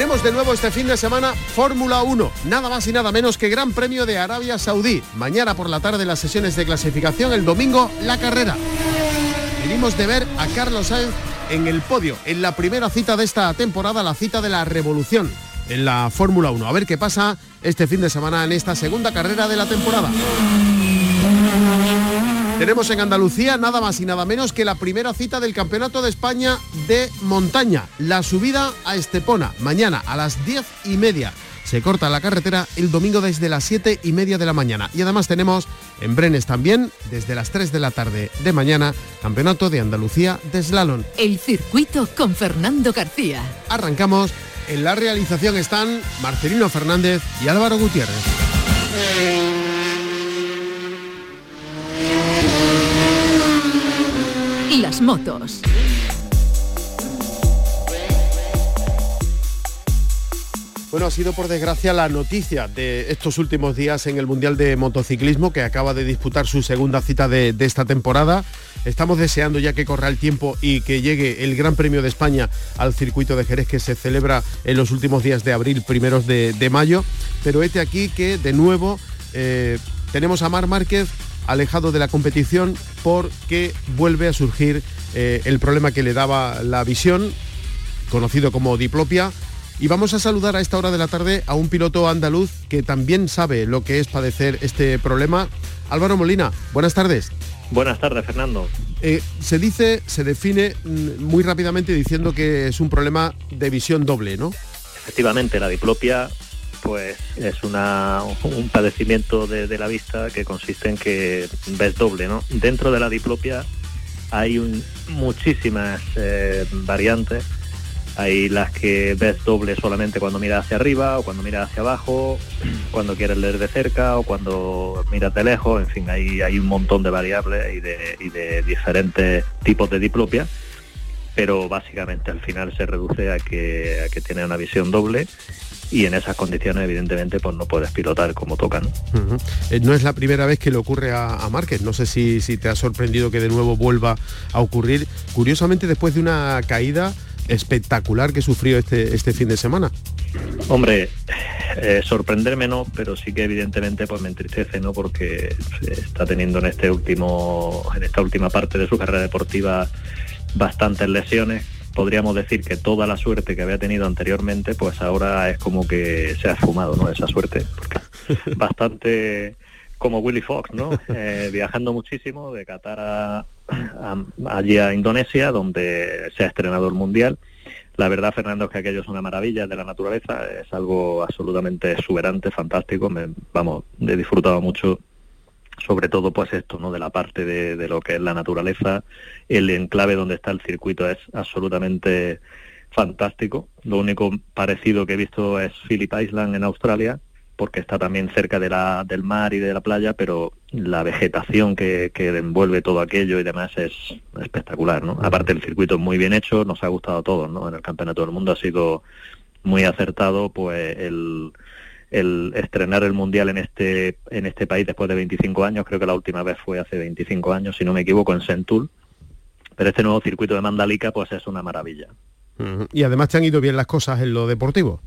Tenemos de nuevo este fin de semana Fórmula 1, nada más y nada menos que Gran Premio de Arabia Saudí. Mañana por la tarde las sesiones de clasificación, el domingo la carrera. Venimos de ver a Carlos Sainz en el podio, en la primera cita de esta temporada, la cita de la revolución en la Fórmula 1. A ver qué pasa este fin de semana en esta segunda carrera de la temporada. Tenemos en Andalucía nada más y nada menos que la primera cita del Campeonato de España de montaña, la subida a Estepona, mañana a las diez y media. Se corta la carretera el domingo desde las siete y media de la mañana. Y además tenemos en Brenes también, desde las 3 de la tarde de mañana, Campeonato de Andalucía de Slalom. El circuito con Fernando García. Arrancamos. En la realización están Marcelino Fernández y Álvaro Gutiérrez. Motos. Bueno, ha sido por desgracia la noticia de estos últimos días en el Mundial de Motociclismo que acaba de disputar su segunda cita de, esta temporada. Estamos deseando ya que corra el tiempo y que llegue el Gran Premio de España al circuito de Jerez que se celebra en los últimos días de abril, primeros de, mayo. Pero este aquí que de nuevo eh, tenemos a Mar Márquez alejado de la competición porque vuelve a surgir eh, el problema que le daba la visión, conocido como diplopia. Y vamos a saludar a esta hora de la tarde a un piloto andaluz que también sabe lo que es padecer este problema. Álvaro Molina, buenas tardes. Buenas tardes, Fernando. Eh, se dice, se define mm, muy rápidamente diciendo que es un problema de visión doble, ¿no? Efectivamente, la diplopia pues es un padecimiento de, la vista que consiste en que ves doble, ¿no? Dentro de la diplopia hay muchísimas eh, variantes. Hay las que ves doble solamente cuando miras hacia arriba o cuando miras hacia abajo, cuando quieres leer de cerca o cuando miras de lejos, en fin, hay, un montón de variables y de, diferentes tipos de diplopia pero básicamente al final se reduce a que tiene una visión doble y en esas condiciones evidentemente pues no puedes pilotar como tocan. Eh, no es la primera vez que le ocurre a, a Márquez, no sé si, si te ha sorprendido que de nuevo vuelva a ocurrir, curiosamente después de una caída espectacular que sufrió este, este fin de semana. Hombre, eh, sorprenderme no, pero sí que evidentemente pues me entristece, ¿no? Porque está teniendo en este último, en esta última parte de su carrera deportiva bastantes lesiones podríamos decir que toda la suerte que había tenido anteriormente, pues ahora es como que se ha esfumado, ¿no? Esa suerte, porque bastante como Willy Fox, ¿no? Eh, viajando muchísimo de Qatar a, allí a Indonesia, donde se ha estrenado el Mundial. La verdad, Fernando, es que aquello es una maravilla de la naturaleza, es algo absolutamente exuberante, fantástico. Me, vamos, he disfrutado mucho sobre todo pues esto, ¿no? De la parte de, lo que es la naturaleza, el enclave donde está el circuito es absolutamente fantástico. Lo único parecido que he visto es Phillip Island en Australia, porque está también cerca de la, del mar y de la playa, pero la vegetación que, que envuelve todo aquello y demás es espectacular, ¿no? Aparte el circuito es muy bien hecho, nos ha gustado a todos, ¿no? En el Campeonato del Mundo ha sido muy acertado, pues el el estrenar el mundial en este en este país después de 25 años. Creo que la última vez fue hace 25 años si no me equivoco en Sentul. Pero este nuevo circuito de Mandalika pues es una maravilla. Y además te han ido bien las cosas en lo deportivo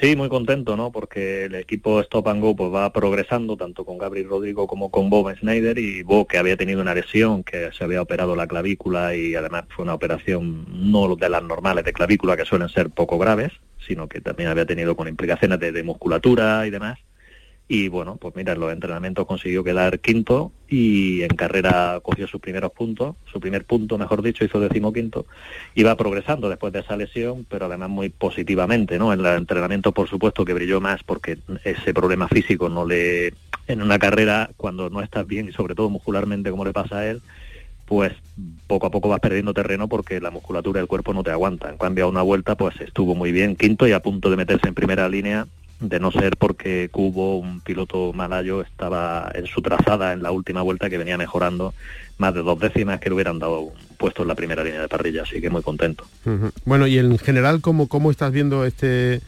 Sí, muy contento, ¿no? Porque el equipo Stop and Go pues va progresando tanto con Gabriel Rodrigo como con Bob Schneider y Bob que había tenido una lesión, que se había operado la clavícula y además fue una operación no de las normales de clavícula que suelen ser poco graves, sino que también había tenido con implicaciones de musculatura y demás y bueno, pues mira, en los entrenamientos consiguió quedar quinto y en carrera cogió sus primeros puntos, su primer punto, mejor dicho, hizo decimoquinto, iba progresando después de esa lesión, pero además muy positivamente, ¿no? En el entrenamiento, por supuesto, que brilló más porque ese problema físico no le... En una carrera, cuando no estás bien y sobre todo muscularmente como le pasa a él, pues poco a poco vas perdiendo terreno porque la musculatura del cuerpo no te aguanta. En cambio, a una vuelta, pues estuvo muy bien, quinto y a punto de meterse en primera línea, de no ser porque Cubo, un piloto malayo, estaba en su trazada en la última vuelta que venía mejorando más de dos décimas que le hubieran dado puesto en la primera línea de parrilla, así que muy contento. Bueno, y en general, ¿cómo, cómo estás viendo este,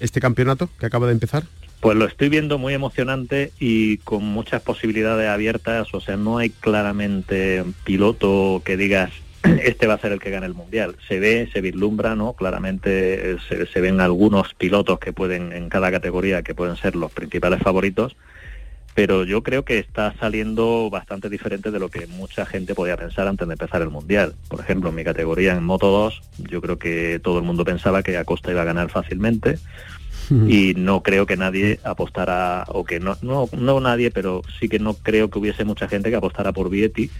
este campeonato que acaba de empezar? Pues lo estoy viendo muy emocionante y con muchas posibilidades abiertas, o sea, no hay claramente piloto que digas este va a ser el que gane el mundial. Se ve, se vislumbra, ¿no? Claramente se, se, ven algunos pilotos que pueden, en cada categoría, que pueden ser los principales favoritos, pero yo creo que está saliendo bastante diferente de lo que mucha gente podía pensar antes de empezar el mundial. Por ejemplo, en mi categoría en Moto 2, yo creo que todo el mundo pensaba que Acosta iba a ganar fácilmente y no creo que nadie apostara, o que no, no, no nadie, pero sí que no creo que hubiese mucha gente que apostara por Vietti.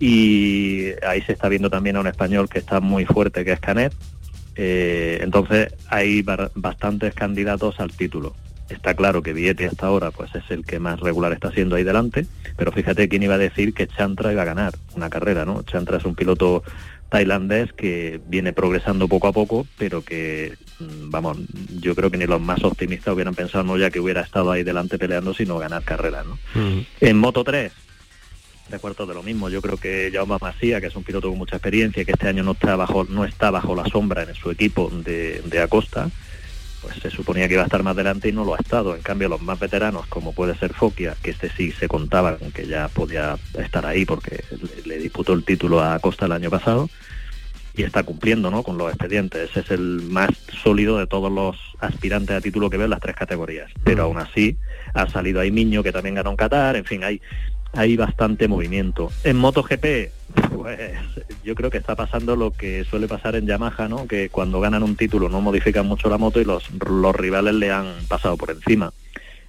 Y ahí se está viendo también a un español que está muy fuerte, que es Canet. Eh, entonces hay bastantes candidatos al título. Está claro que Vietti hasta ahora pues es el que más regular está siendo ahí delante, pero fíjate quién iba a decir que Chantra iba a ganar una carrera, ¿no? Chantra es un piloto tailandés que viene progresando poco a poco, pero que, mm, vamos, yo creo que ni los más optimistas hubieran pensado no ya que hubiera estado ahí delante peleando, sino ganar carreras, ¿no? En Moto 3, de acuerdo de lo mismo, yo creo que Jaume Masía, que es un piloto con mucha experiencia y que este año no está bajo, no está bajo la sombra en su equipo de, de Acosta, pues se suponía que iba a estar más delante y no lo ha estado. En cambio, los más veteranos, como puede ser Fokia, que este sí se contaba con que ya podía estar ahí porque le, disputó el título a Costa el año pasado y está cumpliendo ¿no? con los expedientes. Ese es el más sólido de todos los aspirantes a título que veo en las tres categorías. Pero aún así ha salido ahí Miño, que también ganó en Qatar, en fin, hay hay bastante movimiento. En MotoGP, pues yo creo que está pasando lo que suele pasar en Yamaha, ¿no? Que cuando ganan un título no modifican mucho la moto y los, rivales le han pasado por encima.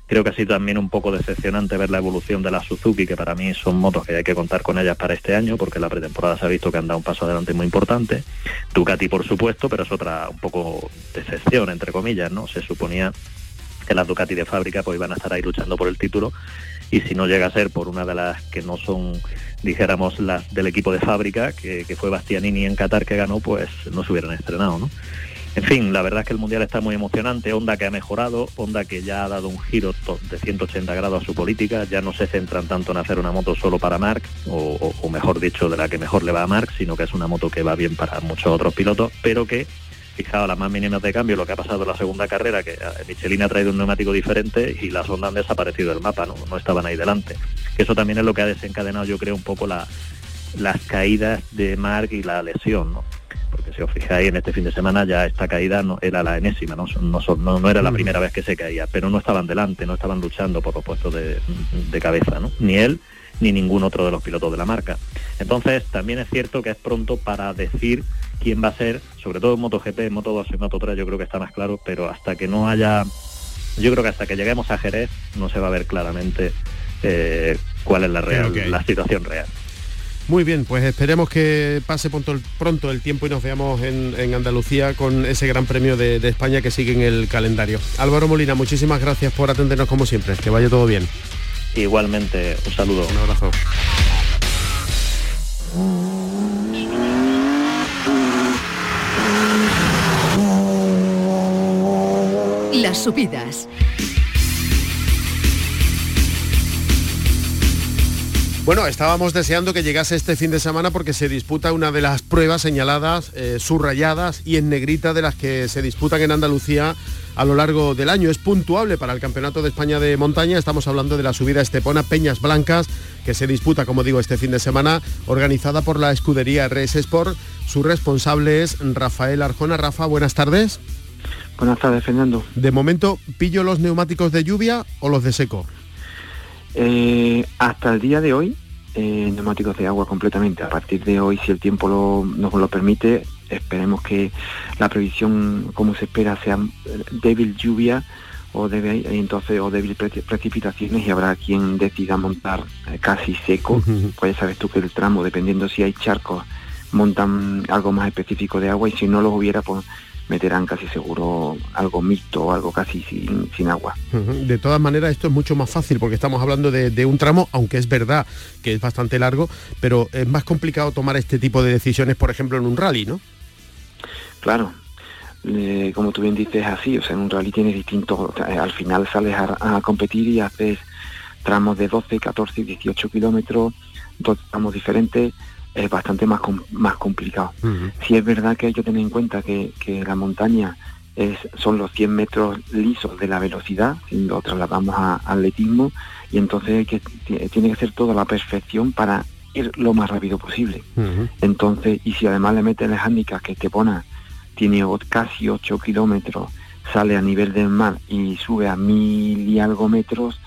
Creo que ha sido también un poco decepcionante ver la evolución de la Suzuki, que para mí son motos que hay que contar con ellas para este año, porque la pretemporada se ha visto que han dado un paso adelante muy importante. Ducati, por supuesto, pero es otra un poco decepción, entre comillas, ¿no? Se suponía que las Ducati de fábrica pues iban a estar ahí luchando por el título y si no llega a ser por una de las que no son, dijéramos, las del equipo de fábrica, que, fue Bastianini en Qatar que ganó, pues no se hubieran estrenado, ¿no? En fin, la verdad es que el Mundial está muy emocionante, Honda que ha mejorado, Honda que ya ha dado un giro de 180 grados a su política, ya no se centran tanto en hacer una moto solo para Mark, o, mejor dicho, de la que mejor le va a Mark, sino que es una moto que va bien para muchos otros pilotos, pero que fijado las más mínimas de cambio, lo que ha pasado en la segunda carrera, que eh, Michelin ha traído un neumático diferente y las ondas han desaparecido del mapa, ¿no? no estaban ahí delante. Eso también es lo que ha desencadenado, yo creo, un poco la, las caídas de Mark y la lesión, ¿no? Porque si os fijáis, en este fin de semana ya esta caída no era la enésima, ¿no? No, no, era la mm. primera vez que se caía, pero no estaban delante, no estaban luchando por los puestos de, de cabeza, ¿no? Ni él ni ningún otro de los pilotos de la marca. Entonces, también es cierto que es pronto para decir quién va a ser, sobre todo en MotoGP, en Moto 2 y Moto 3 yo creo que está más claro, pero hasta que no haya, yo creo que hasta que lleguemos a Jerez no se va a ver claramente eh, cuál es la real, la situación real. Muy bien, pues esperemos que pase pronto el, tiempo y nos veamos en, Andalucía con ese gran premio de, de, España que sigue en el calendario. Álvaro Molina, muchísimas gracias por atendernos como siempre. Que vaya todo bien. Igualmente, un saludo. Un abrazo. Subidas. Bueno, estábamos deseando que llegase este fin de semana porque se disputa una de las pruebas señaladas, eh, subrayadas y en negrita de las que se disputan en Andalucía a lo largo del año. Es puntuable para el Campeonato de España de Montaña. Estamos hablando de la subida Estepona Peñas Blancas, que se disputa, como digo, este fin de semana, organizada por la escudería RS Sport. Su responsable es Rafael Arjona. Rafa, buenas tardes. Buenas tardes, Fernando. De momento, ¿pillo los neumáticos de lluvia o los de seco? Eh, hasta el día de hoy, eh, neumáticos de agua completamente. A partir de hoy, si el tiempo nos lo permite, esperemos que la previsión, como se espera, sea eh, débil lluvia o débil, entonces o débil precipitaciones y habrá quien decida montar casi seco. Pues sabes tú que el tramo, dependiendo si hay charcos, montan algo más específico de agua y si no los hubiera, pues meterán casi seguro algo mixto o algo casi sin, agua. De todas maneras, esto es mucho más fácil porque estamos hablando de, un tramo, aunque es verdad que es bastante largo, pero es más complicado tomar este tipo de decisiones, por ejemplo, en un rally, ¿no? Claro, como tú bien dices, así, o sea, en un rally tienes distintos, al final sales a, competir y haces tramos de 12, 14, 18 kilómetros, dos tramos diferentes, es bastante más, más complicado. Si es verdad que hay que tener en cuenta que, la montaña es, son los 100 metros lisos de la velocidad, si lo trasladamos a, atletismo, y entonces que, tiene que ser toda la perfección para ir lo más rápido posible. Entonces, y si además le metes el handicap que te pone, tiene casi 8 kilómetros, sale a nivel del mar y sube a mil y algo metros,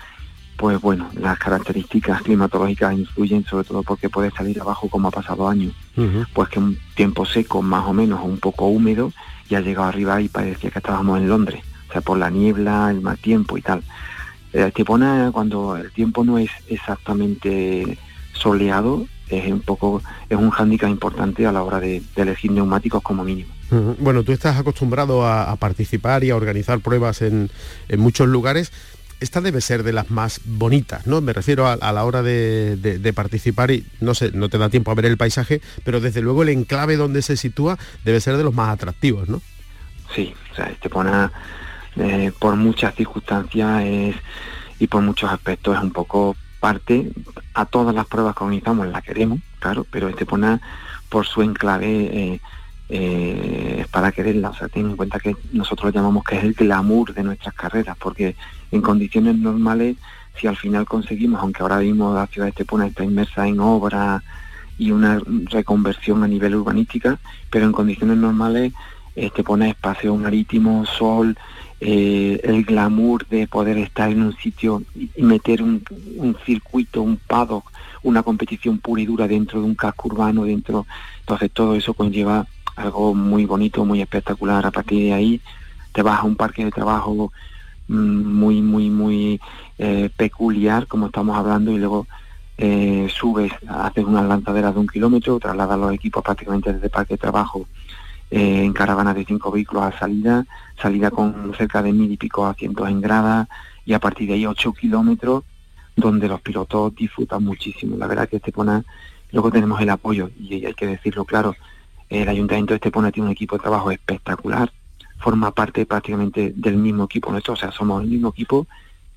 pues bueno, las características climatológicas influyen sobre todo porque puede salir abajo como ha pasado años, pues que un tiempo seco más o menos, un poco húmedo, y ha llegado arriba y parecía que estábamos en Londres, o sea, por la niebla, el mal tiempo y tal. Eh, pone cuando el tiempo no es exactamente soleado, es un poco, es un hándicap importante a la hora de, elegir neumáticos como mínimo. Bueno, tú estás acostumbrado a, participar y a organizar pruebas en, en muchos lugares esta debe ser de las más bonitas, ¿no? Me refiero a, la hora de, participar y no sé, no te da tiempo a ver el paisaje, pero desde luego el enclave donde se sitúa debe ser de los más atractivos, ¿no? Sí, o sea, Estepona eh, por muchas circunstancias es, y por muchos aspectos es un poco parte, a todas las pruebas que organizamos la queremos, claro, pero Estepona por su enclave eh, eh, para quererla. O sea, ten en cuenta que nosotros llamamos que es el glamour de nuestras carreras, porque en condiciones normales, si al final conseguimos, aunque ahora mismo la ciudad de Estepona está inmersa en obra y una reconversión a nivel urbanística, pero en condiciones normales Estepona es paseo marítimo, sol, eh, el glamour de poder estar en un sitio y meter un, un circuito, un paddock, una competición pura y dura dentro de un casco urbano, dentro, entonces todo eso conlleva algo muy bonito, muy espectacular. A partir de ahí te vas a un parque de trabajo muy, muy, muy eh, peculiar, como estamos hablando, y luego eh, subes, haces unas lanzaderas de un kilómetro, trasladas los equipos prácticamente desde parque de trabajo eh, en caravanas de cinco vehículos a salida, salida con cerca de mil y pico asientos en grada, y a partir de ahí ocho kilómetros donde los pilotos disfrutan muchísimo. La verdad que te pone, luego tenemos el apoyo, y hay que decirlo claro, el Ayuntamiento de Estepona tiene un equipo de trabajo espectacular, forma parte prácticamente del mismo equipo nuestro, o sea, somos el mismo equipo,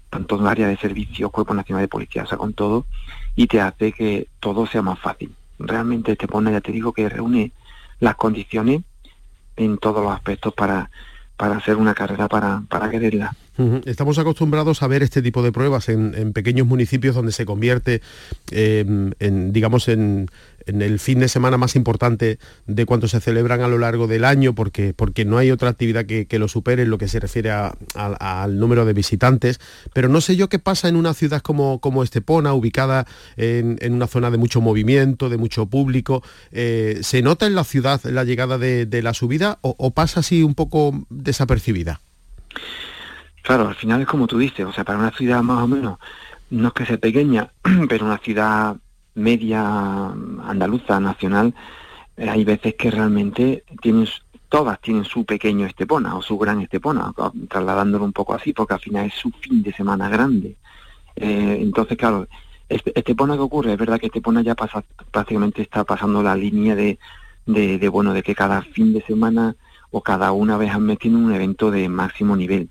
tanto en área de servicios, Cuerpo Nacional de Policía, o sea, con todo, y te hace que todo sea más fácil. Realmente Estepona, ya te digo, que reúne las condiciones en todos los aspectos para, para hacer una carrera, para, para quererla. Estamos acostumbrados a ver este tipo de pruebas en, pequeños municipios donde se convierte, em, en, digamos, en, el fin de semana más importante de cuanto se celebran a lo largo del año, porque, no hay otra actividad que, lo supere en lo que se refiere al número de visitantes. Pero no sé yo qué pasa en una ciudad como, como Estepona, ubicada en, una zona de mucho movimiento, de mucho público. Eh, ¿Se nota en la ciudad la llegada de, la subida o pasa así un poco desapercibida? Claro, al final es como tú dices, o sea, para una ciudad más o menos, no es que sea pequeña, pero una ciudad media andaluza, nacional, eh, hay veces que realmente tienen, todas tienen su pequeño Estepona o su gran Estepona, trasladándolo un poco así, porque al final es su fin de semana grande. Eh, entonces, claro, Estepona que ocurre, es verdad que Estepona ya pasa, prácticamente está pasando la línea de, de, de bueno, de que cada fin de semana o cada una vez han metido un evento de máximo nivel.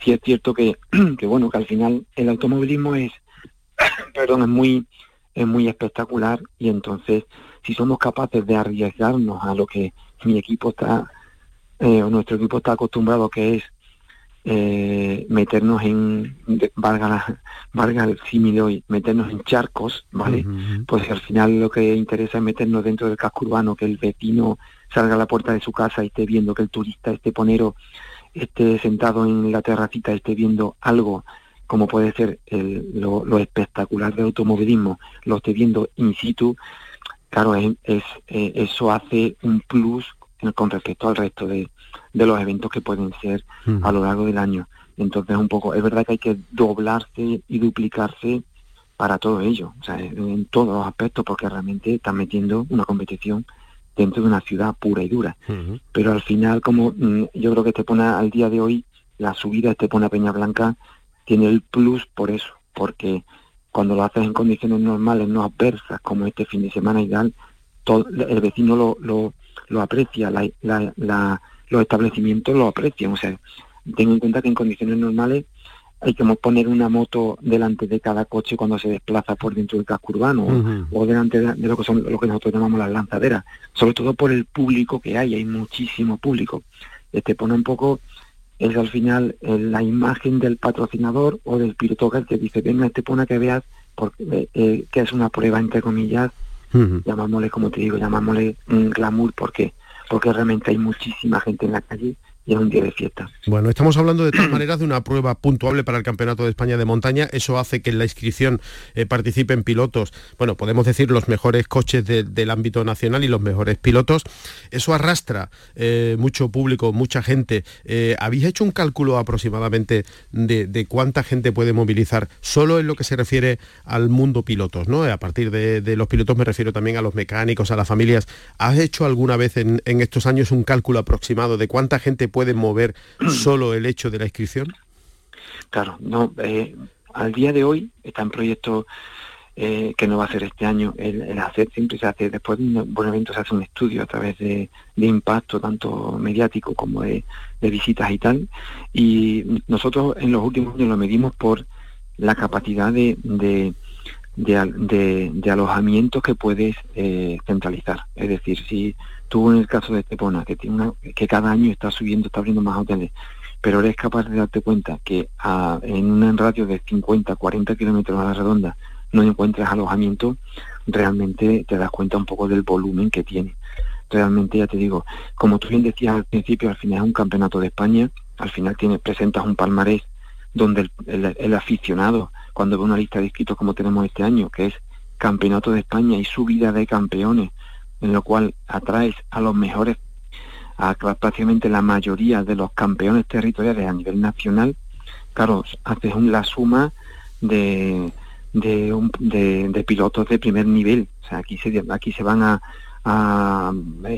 Si es cierto que, que, bueno, que al final el automovilismo es, perdón, es muy, es muy espectacular y entonces si somos capaces de arriesgarnos a lo que mi equipo está, eh, o nuestro equipo está acostumbrado, que es eh, meternos en, valga, la, valga el símil hoy, meternos en charcos, ¿vale? Pues al final lo que interesa es meternos dentro del casco urbano, que el vecino salga a la puerta de su casa y esté viendo que el turista, este ponero, esté sentado en la terracita, esté viendo algo como puede ser el, lo, espectacular del automovilismo, lo esté viendo in situ, claro, es, eh, eso hace un plus con respecto al resto de, de los eventos que pueden ser mm. a lo largo del año. Entonces, un poco, es verdad que hay que doblarse y duplicarse para todo ello, o sea, en todos los aspectos, porque realmente están metiendo una competición dentro de una ciudad pura y dura. Pero al final, como mm, yo creo que te pone al día de hoy, la subida este pone a Peña Blanca tiene el plus por eso, porque cuando lo haces en condiciones normales, no adversas, como este fin de semana y tal, todo, el vecino lo, lo, lo aprecia, la, la, los establecimientos lo aprecian. O sea, tengo en cuenta que en condiciones normales hay que poner una moto delante de cada coche cuando se desplaza por dentro del casco urbano o delante de, lo que son lo que nosotros llamamos las lanzaderas, sobre todo por el público que hay, hay muchísimo público. Te pone un poco, es al final la imagen del patrocinador o del piloto que dice, venga, te pone que veas porque, eh, eh, que es una prueba entre comillas, llamámosle como te digo, llamámosle un glamour porque porque realmente hay muchísima gente en la calle y un día fiesta. Bueno, estamos hablando de todas maneras de una prueba puntuable para el Campeonato de España de Montaña. Eso hace que en la inscripción eh, participen pilotos, bueno, podemos decir los mejores coches del ámbito nacional y los mejores pilotos. Eso arrastra eh, mucho público, mucha gente. Eh, ¿Habéis hecho un cálculo aproximadamente de, cuánta gente puede movilizar solo en lo que se refiere al mundo pilotos? ¿no? A partir de, los pilotos me refiero también a los mecánicos, a las familias. ¿Has hecho alguna vez en, en estos años un cálculo aproximado de cuánta gente pueden mover solo el hecho de la inscripción? Claro, no. Eh, al día de hoy está en proyecto eh, que no va a ser este año. El, hacer siempre se hace, después de un buen evento se hace un estudio a través de, impacto, tanto mediático como de, visitas y tal. Y nosotros en los últimos años lo medimos por la capacidad de, de, de, alojamientos que puedes eh, centralizar. Es decir, si tú en el caso de Estepona, que, tiene una, que cada año está subiendo, está abriendo más hoteles, pero eres capaz de darte cuenta que en un radio de 50, 40 kilómetros a la redonda no encuentras alojamiento, realmente te das cuenta un poco del volumen que tiene. Realmente, ya te digo, como tú bien decías al principio, al final es un campeonato de España, al final tienes, presentas un palmarés donde el, aficionado, cuando ve una lista de inscritos como tenemos este año, que es Campeonato de España y subida de campeones, en lo cual atraes a los mejores, a prácticamente la mayoría de los campeones territoriales a nivel nacional, claro, haces la suma de, de, pilotos de primer nivel. O sea, aquí se, aquí se van a,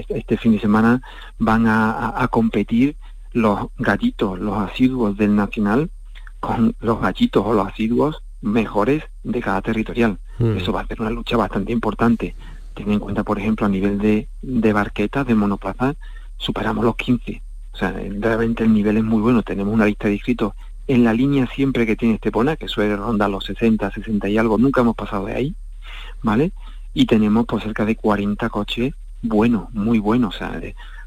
este fin de semana van a, competir los gallitos, los asiduos del nacional con los gallitos o los asiduos mejores de cada territorial. Mm. Eso va a ser una lucha bastante importante. Ten en cuenta, por ejemplo, a nivel de, de barquetas, de monoplaza, superamos los 15. O sea, realmente el nivel es muy bueno. Tenemos una lista de inscritos en la línea siempre que tiene Estepona, que suele rondar los 60, 60 y algo. Nunca hemos pasado de ahí, ¿vale? Y tenemos por cerca de 40 coches buenos, muy buenos. O sea,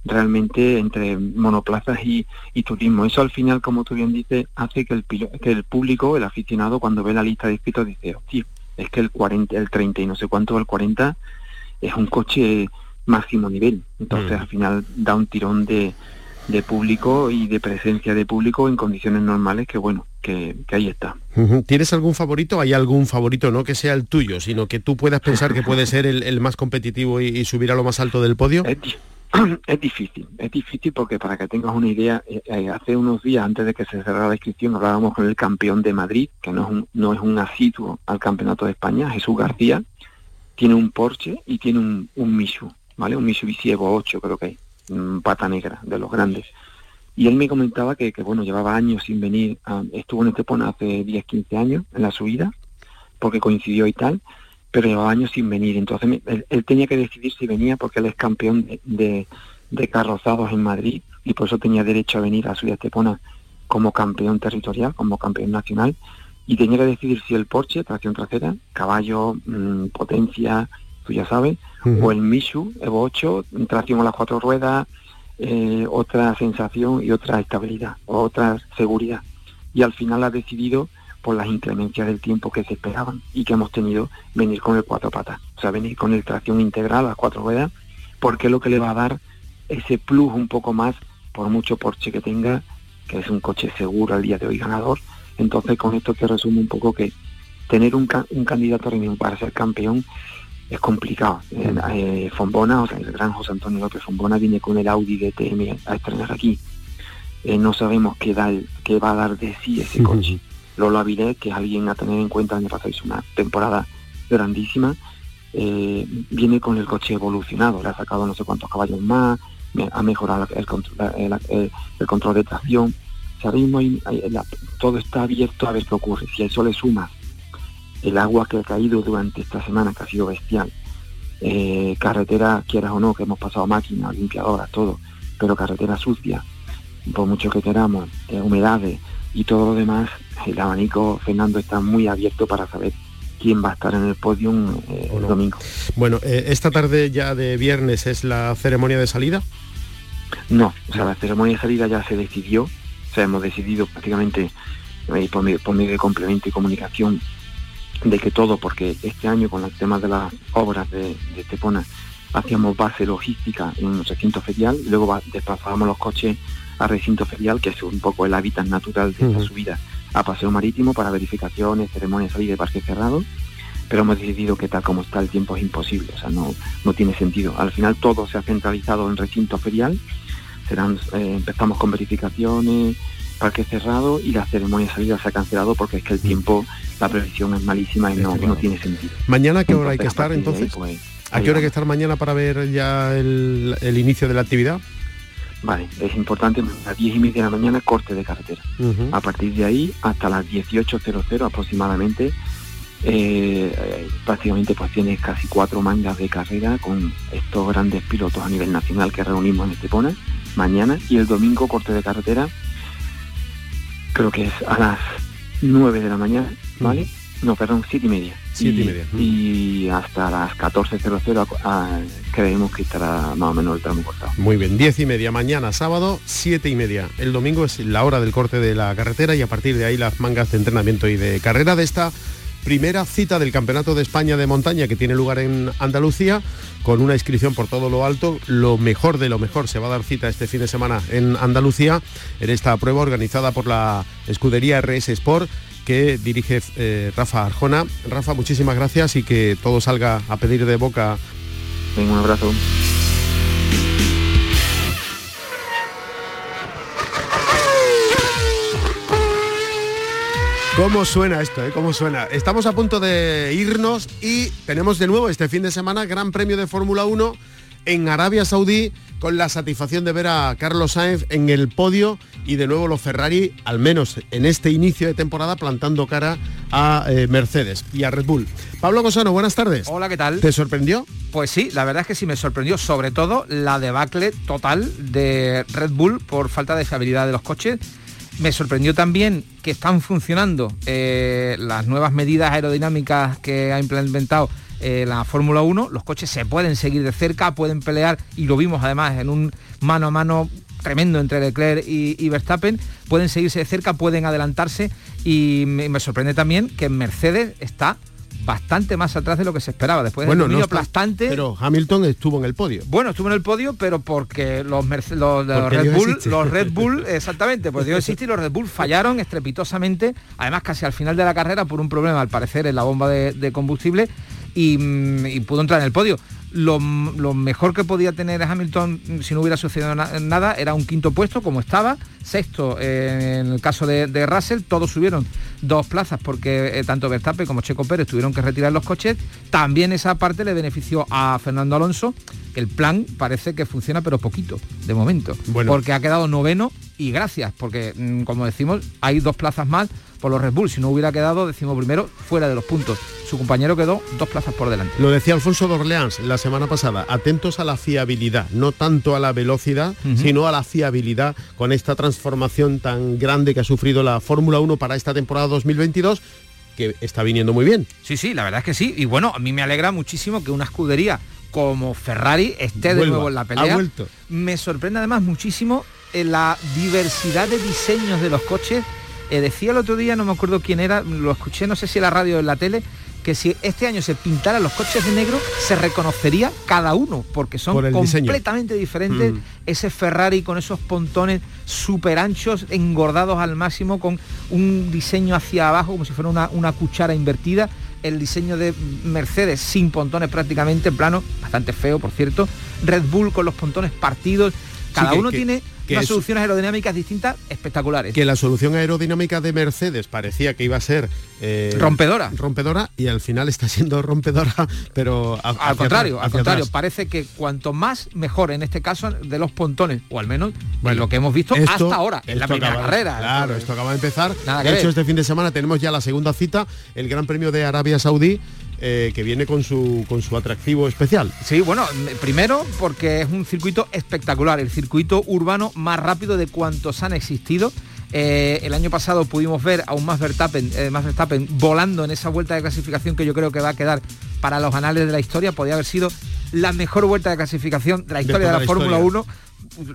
realmente entre monoplazas y, y, turismo. Eso al final, como tú bien dices, hace que el, que el público, el aficionado, cuando ve la lista de inscritos, dice, hostia, es que el 40, el 30 y no sé cuánto, el 40 es un coche máximo nivel. Entonces, mm. al final da un tirón de, de público y de presencia de público en condiciones normales que bueno que, ahí está ¿Tienes algún favorito? ¿Hay algún favorito no que sea el tuyo, sino que tú puedas pensar que puede ser el, más competitivo y, subir a lo más alto del podio? Es, difícil, es difícil porque para que tengas una idea, eh, eh, hace unos días antes de que se cerrara la inscripción hablábamos con el campeón de Madrid, que no es un, no es un asiduo al Campeonato de España, Jesús García, tiene un Porsche y tiene un, un Misu, ¿vale? Un Mitsubishi Evo 8 creo que hay, pata negra, de los grandes. Y él me comentaba que, que bueno, llevaba años sin venir, estuvo en Estepona hace 10, 15 años en la subida, porque coincidió y tal, pero llevaba años sin venir. Entonces él, tenía que decidir si venía porque él es campeón de, de, carrozados en Madrid y por eso tenía derecho a venir a subir a Estepona como campeón territorial, como campeón nacional y tenía que decidir si el Porsche, tracción trasera, caballo, mm, potencia, tú ya sabes, o el Misu Evo 8, tracción a las cuatro ruedas, eh, otra sensación y otra estabilidad, otra seguridad. Y al final ha decidido, por las inclemencias del tiempo que se esperaban y que hemos tenido, venir con el cuatro patas, o sea, venir con el tracción integral, a las cuatro ruedas, porque es lo que le va a dar ese plus un poco más, por mucho Porsche que tenga, que es un coche seguro al día de hoy ganador, entonces, con esto te resumo un poco que tener un, un candidato reunión para ser campeón es complicado. Eh, eh, Fombona, o sea, el gran José Antonio López Fombona viene con el Audi DTM a estrenar aquí. Eh, no sabemos qué, da, qué va a dar de sí ese coche. Lolo Avilés, que es alguien a tener en cuenta, el año pasado hizo una temporada grandísima. eh, viene con el coche evolucionado, le ha sacado no sé cuántos caballos más, ha mejorado el control, el, control de tracción. Mismo todo está abierto a ver qué ocurre. Si a eso le sumas el agua que ha caído durante esta semana, que ha sido bestial, eh, carretera, quieras o no, que hemos pasado máquinas, limpiadoras, todo, pero carretera sucia, por mucho que queramos, eh, humedades y todo lo demás, el abanico, Fernando, está muy abierto para saber quién va a estar en el podio eh, el domingo. Bueno, esta tarde ya de viernes es la ceremonia de salida. No, o sea, la ceremonia de salida ya se decidió, sea, hemos decidido prácticamente por, medio, por medio de complemento y comunicación de que todo, porque este año con el tema de las obras de, de Estepona hacíamos base logística en un recinto ferial y luego desplazábamos los coches al recinto ferial, que es un poco el hábitat natural de esta subida a paseo marítimo para verificaciones, ceremonias salida de parque cerrado, pero hemos decidido que tal como está el tiempo es imposible, o sea, no, no tiene sentido. Al final todo se ha centralizado en recinto ferial, serán, eh, empezamos con verificaciones, parque cerrado y la ceremonia de salida se ha cancelado porque es que el tiempo, la previsión es malísima y no, tiene sentido. ¿Mañana qué hora hay que estar entonces? Pues, ¿A qué hora hay que estar mañana para ver ya el, inicio de la actividad? Vale, es importante, a las 10 y media de la mañana corte de carretera. A partir de ahí, hasta las 18.00 aproximadamente, eh, prácticamente pues tienes casi cuatro mangas de carrera con estos grandes pilotos a nivel nacional que reunimos en Estepona mañana y el domingo corte de carretera creo que es a las 9 de la mañana, ¿vale? No, perdón, 7 y media. 7 y, media. Y hasta las 14.00 creemos que estará más o menos el tramo cortado. Muy bien, 10 y media mañana, sábado, 7 y media. El domingo es la hora del corte de la carretera y a partir de ahí las mangas de entrenamiento y de carrera de esta primera cita del Campeonato de España de Montaña que tiene lugar en Andalucía, con una inscripción por todo lo alto. Lo mejor de lo mejor se va a dar cita este fin de semana en Andalucía, en esta prueba organizada por la escudería RS Sport que dirige eh, Rafa Arjona. Rafa, muchísimas gracias y que todo salga a pedir de boca. un abrazo. ¿Cómo suena esto? Eh? ¿Cómo suena? Estamos a punto de irnos y tenemos de nuevo este fin de semana Gran Premio de Fórmula 1 en Arabia Saudí con la satisfacción de ver a Carlos Sainz en el podio y de nuevo los Ferrari, al menos en este inicio de temporada, plantando cara a eh, Mercedes y a Red Bull. Pablo Cosano, buenas tardes. Hola, ¿qué tal? ¿Te sorprendió? Pues sí, la verdad es que sí me sorprendió, sobre todo la debacle total de Red Bull por falta de fiabilidad de los coches me sorprendió también que están funcionando eh, las nuevas medidas aerodinámicas que ha implementado eh, la Fórmula 1. Los coches se pueden seguir de cerca, pueden pelear y lo vimos además en un mano a mano tremendo entre Leclerc y, Verstappen, pueden seguirse de cerca, pueden adelantarse y me sorprende también que Mercedes está bastante más atrás de lo que se esperaba. Después del dominio aplastante. Pero Hamilton estuvo en el podio. Bueno, estuvo en el podio, pero porque los, los, Red Bull, los Red Bull, exactamente, pues Dios existe y los Red Bull fallaron estrepitosamente, además casi al final de la carrera por un problema al parecer en la bomba de, combustible y, mm, y, pudo entrar en el podio lo, mejor que podía tener Hamilton si no hubiera sucedido nada era un quinto puesto como estaba, sexto eh, en el caso de, Russell, todos subieron dos plazas porque eh, tanto Verstappen como Checo Pérez tuvieron que retirar los coches, también esa parte le benefició a Fernando Alonso, el plan parece que funciona pero poquito de momento, porque ha quedado noveno y gracias, porque mm, como decimos hay dos plazas más por los Red Bull. Si no hubiera quedado decimos primero fuera de los puntos. Su compañero quedó dos plazas por delante. Lo decía Alfonso Dorleans la semana pasada, atentos a la fiabilidad, no tanto a la velocidad, sino a la fiabilidad con esta transformación tan grande que ha sufrido la Fórmula 1 para esta temporada 2022 que está viniendo muy bien. Sí, sí, la verdad es que sí. Y bueno, a mí me alegra muchísimo que una escudería como Ferrari esté de nuevo en la pelea. Me sorprende además muchísimo eh, la diversidad de diseños de los coches eh, decía el otro día, no me acuerdo quién era, lo escuché, no sé si en la radio o en la tele, que si este año se pintaran los coches de negro, se reconocería cada uno, porque son completamente diferentes. Mm. Ese Ferrari con esos pontones súper anchos, engordados al máximo, con un diseño hacia abajo, como si fuera una, una cuchara invertida. El diseño de Mercedes sin pontones prácticamente, plano, bastante feo, por cierto. Red Bull con los pontones partidos. Cada uno tiene que unas soluciones aerodinámicas distintas espectaculares. Que la solución aerodinámica de Mercedes parecía que iba a ser eh, rompedora. Rompedora y al final está siendo rompedora, pero al contrario, al contrario, parece que cuanto más mejor en este caso de los pontones, o al menos bueno, lo que hemos visto hasta ahora, en la primera carrera. Claro, esto acaba de empezar. de hecho, este fin de semana tenemos ya la segunda cita, el Gran Premio de Arabia Saudí eh, que viene con su, con su atractivo especial. Sí, bueno, primero porque es un circuito espectacular, el circuito urbano más rápido de cuantos han existido. Eh, el año pasado pudimos ver a un Max Verstappen, eh, Verstappen volando en esa vuelta de clasificación que yo creo que va a quedar para los anales de la historia. Podría haber sido la mejor vuelta de clasificación de la historia de, la, Fórmula 1.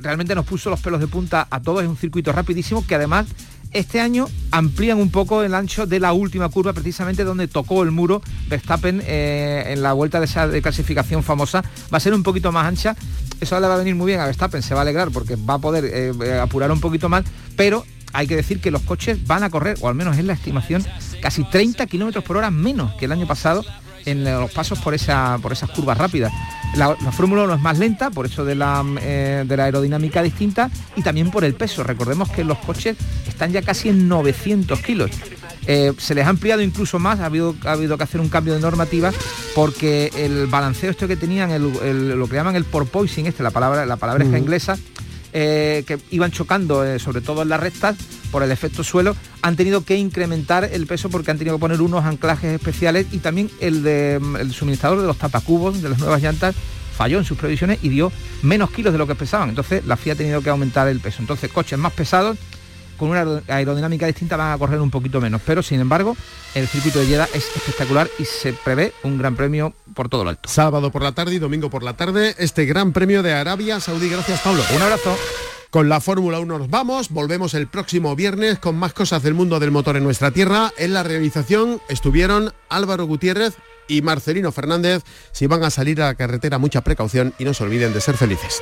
Realmente nos puso los pelos de punta a todos. Es un circuito rapidísimo que además este año amplían un poco el ancho de la última curva, precisamente donde tocó el muro Verstappen eh, en la vuelta de esa clasificación famosa. Va a ser un poquito más ancha. Eso le va a venir muy bien a Verstappen, se va a alegrar porque va a poder eh, eh, apurar un poquito más, pero hay que decir que los coches van a correr, o al menos es la estimación, casi 30 kilómetros por hora menos que el año pasado en los pasos por, esa, por esas curvas rápidas. La, Fórmula 1 es más lenta, por eso de la, eh, de la aerodinámica distinta y también por el peso. Recordemos que los coches están ya casi en 900 kilos. Eh, se les ha ampliado incluso más, ha habido, ha habido que hacer un cambio de normativa porque el balanceo esto que tenían, lo que llaman el porpoising, este, la palabra, la palabra es inglesa, eh, que iban chocando, eh, sobre todo en las rectas, por el efecto suelo, han tenido que incrementar el peso porque han tenido que poner unos anclajes especiales y también el, de, mm, el suministrador de los tapacubos de las nuevas llantas falló en sus previsiones y dio menos kilos de lo que pesaban. Entonces la FIA ha tenido que aumentar el peso. Entonces coches más pesados con una aerodinámica distinta van a correr un poquito menos, pero sin embargo el circuito de Jeddah es espectacular y se prevé un gran premio por todo lo alto. Sábado por la tarde y domingo por la tarde, este gran premio de Arabia Saudí. Gracias Pablo. Un abrazo. Con la Fórmula 1 nos vamos, volvemos el próximo viernes con más cosas del mundo del motor en nuestra tierra. En la realización estuvieron Álvaro Gutiérrez y Marcelino Fernández. Si van a salir a la carretera, mucha precaución y no se olviden de ser felices.